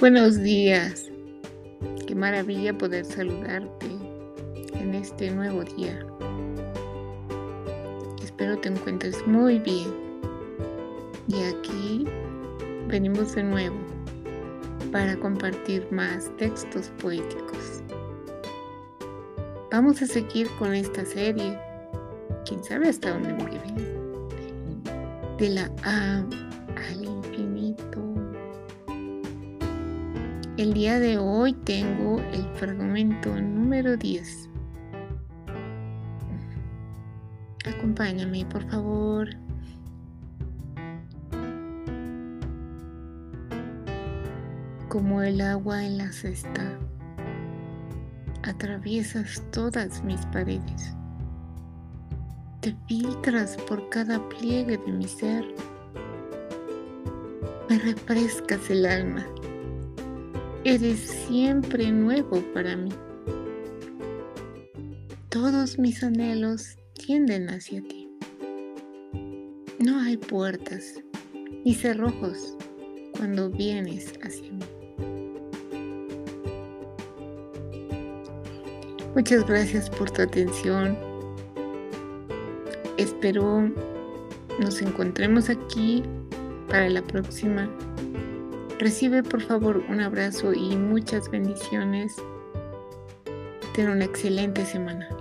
Buenos días. Qué maravilla poder saludarte en este nuevo día. Espero te encuentres muy bien. Y aquí venimos de nuevo para compartir más textos poéticos. Vamos a seguir con esta serie. Quién sabe hasta dónde me. De la A El día de hoy tengo el fragmento número 10. Acompáñame, por favor. Como el agua en la cesta, atraviesas todas mis paredes. Te filtras por cada pliegue de mi ser. Me refrescas el alma Eres siempre nuevo para mí. Todos mis anhelos tienden hacia ti. No hay puertas ni cerrojos cuando vienes hacia mí. Muchas gracias por tu atención. Espero nos encontremos aquí para la próxima Recibe por favor un abrazo y muchas bendiciones. Ten una excelente semana.